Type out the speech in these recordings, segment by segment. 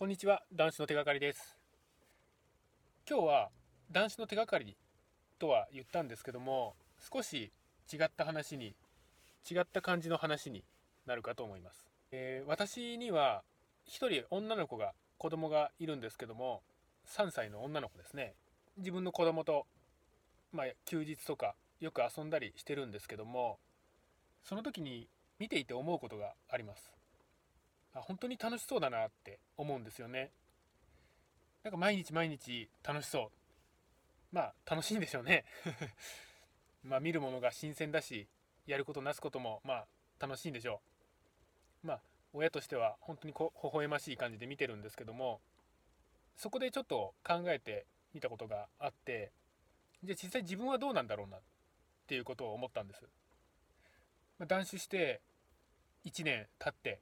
こんにちは男子の手がかりです。今日は男子の手がかりとは言ったんですけども少し違った話に違った感じの話になるかと思います、えー、私には1人女の子が子供がいるんですけども3歳の女の子ですね。自分の子供とまあ、休日とかよく遊んだりしてるんですけどもその時に見ていて思うことがあります。あ本当に楽しそうだなって思うんですよね。なんか毎日毎日楽しそう。まあ楽しいんでしょうね。まあ見るものが新鮮だしやることなすこともまあ楽しいんでしょう。まあ親としては本当にこ微笑ましい感じで見てるんですけどもそこでちょっと考えてみたことがあってじゃあ実際自分はどうなんだろうなっていうことを思ったんです、断酒して1年経って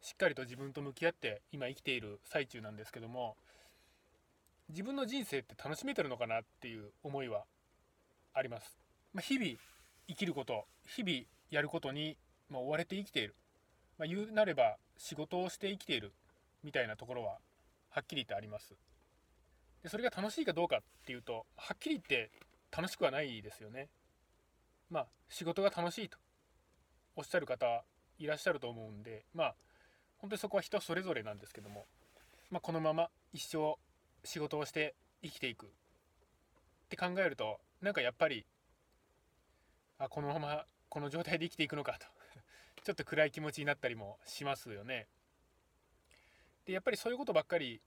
しっかりと自分と向き合って今生きている最中なんですけども自分の人生って楽しめてるのかなっていう思いはあります、まあ、日々生きること日々やることに、ま追われて生きている、まあ、言うなれば仕事をして生きているみたいなところははっきり言ってあります。でそれが楽しいかどうかっていうとはっきり言って楽しくはないですよね。まあ仕事が楽しいとおっしゃる方いらっしゃると思うんでまあ本当にそこは人それぞれなんですけども、まあ、このまま一生仕事をして生きていくって考えるとなんかやっぱりあこのままこの状態で生きていくのかと ちょっと暗い気持ちになったりもしますよね。でやっぱりそういうことばっかり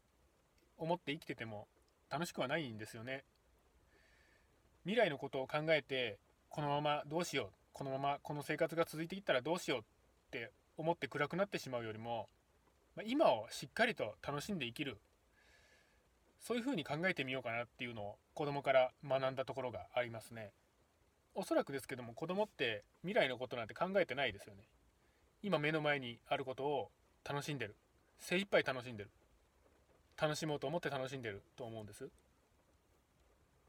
思って生きてても楽しくはないんですよね。未来のことを考えてこのままどうしようこのままこの生活が続いていったらどうしようって思って暗くなってしまうよりも、ま今をしっかりと楽しんで生きる。そういうふうに考えてみようかなっていうのを子供から学んだところがありますね。おそらくですけども子供って未来のことなんて考えてないですよね。今目の前にあることを楽しんでる。精一杯楽しんでる。楽しもうと思って楽しんでると思うんです。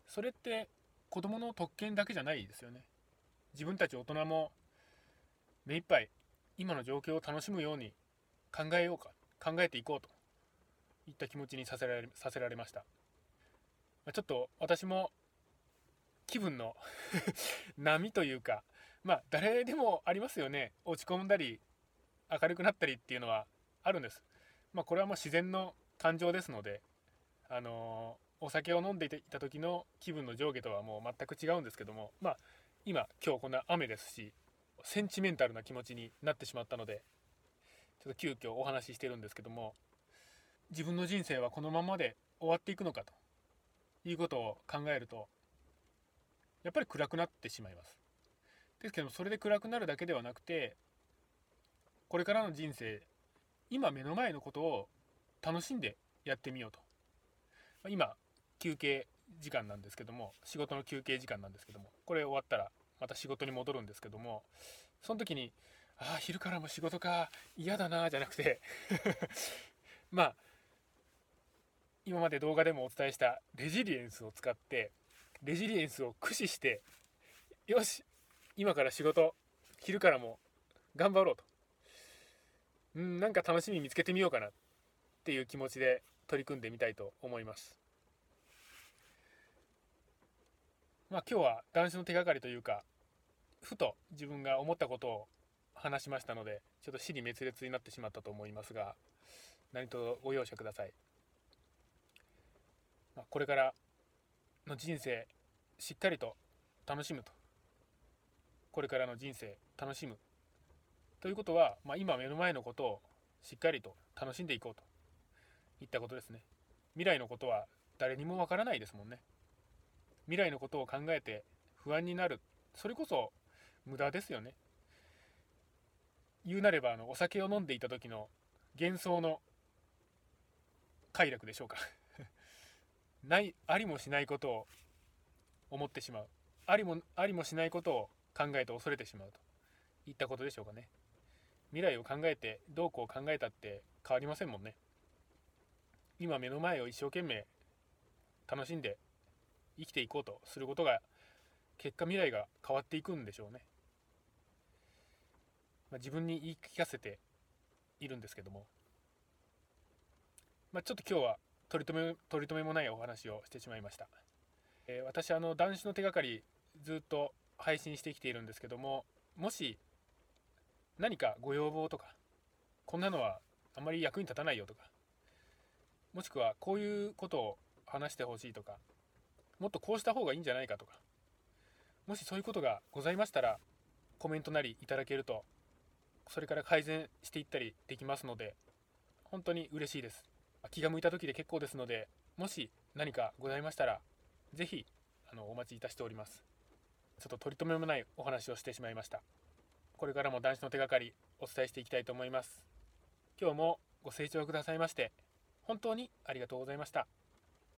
それって子供の特権だけじゃないですよね。自分たち大人も目いっぱい今の状況を楽しむように考えようか考えていこうといった気持ちにさせられさせられました、まちょっと私も気分の 波というかまあ誰でもありますよね。落ち込んだり明るくなったりっていうのはあるんです。まあこれはもう自然の感情ですのであのー、お酒を飲んでいた時の気分の上下とはもう全く違うんですけどもまあ今今日こんな雨ですしセンチメンタルな気持ちになってしまったのでちょっと急遽お話ししてるんですけども自分の人生はこのままで終わっていくのかということを考えるとやっぱり暗くなってしまいます。ですけどもそれで暗くなるだけではなくてこれからの人生今目の前のことを楽しんでやってみようと。今休憩時間なんですけども仕事の休憩時間なんですけどもこれ終わったらまた仕事に戻るんですけどもその時にああ昼からも仕事か嫌だなじゃなくて まあ今まで動画でもお伝えしたレジリエンスを使ってレジリエンスを駆使してよし今から仕事昼からも頑張ろうと。うんなんか楽しみ見つけてみようかなっていう気持ちで取り組んでみたいと思います。まあ今日は男子の手がかりというかふと自分が思ったことを話しましたのでちょっと死に滅裂になってしまったと思いますが何卒ご容赦ください、まあ、これからの人生しっかりと楽しむと。これからの人生楽しむ。ということは、まあ、今目の前のことをしっかりと楽しんでいこうと。いったことですね。未来のことは誰にもわからないですもんね。未来のことを考えて不安になる。それこそ無駄ですよね。言うなればあのお酒を飲んでいた時の幻想の快楽でしょうか。ないありもしないことを思ってしまう。ありもありもしないことを考えて恐れてしまうと。いったことでしょうかね。未来を考えてどうこう考えたって変わりませんもんね。今目の前を一生懸命楽しんで生きていこうとすることが結果未来が変わっていくんでしょうね。まあ、自分に言い聞かせているんですけども。まあ、ちょっと今日は取り留め取り留めもないお話をしてしまいました、えー、私あの男子の手がかりずっと配信してきているんですけどももし何かご要望とかこんなのはあまり役に立たないよとかもしくはこういうことを話してほしいとかもっとこうした方がいいんじゃないかとかもしそういうことがございましたらコメントなりいただけるとそれから改善していったりできますので本当に嬉しいです。気が向いた時で結構ですのでもし何かございましたら是非あのお待ちいたしております。ちょっと取り留めもないお話をしてしまいました。これからも男子の手がかりお伝えしていきたいと思います。今日もご清聴くださいまして本当にありがとうございました。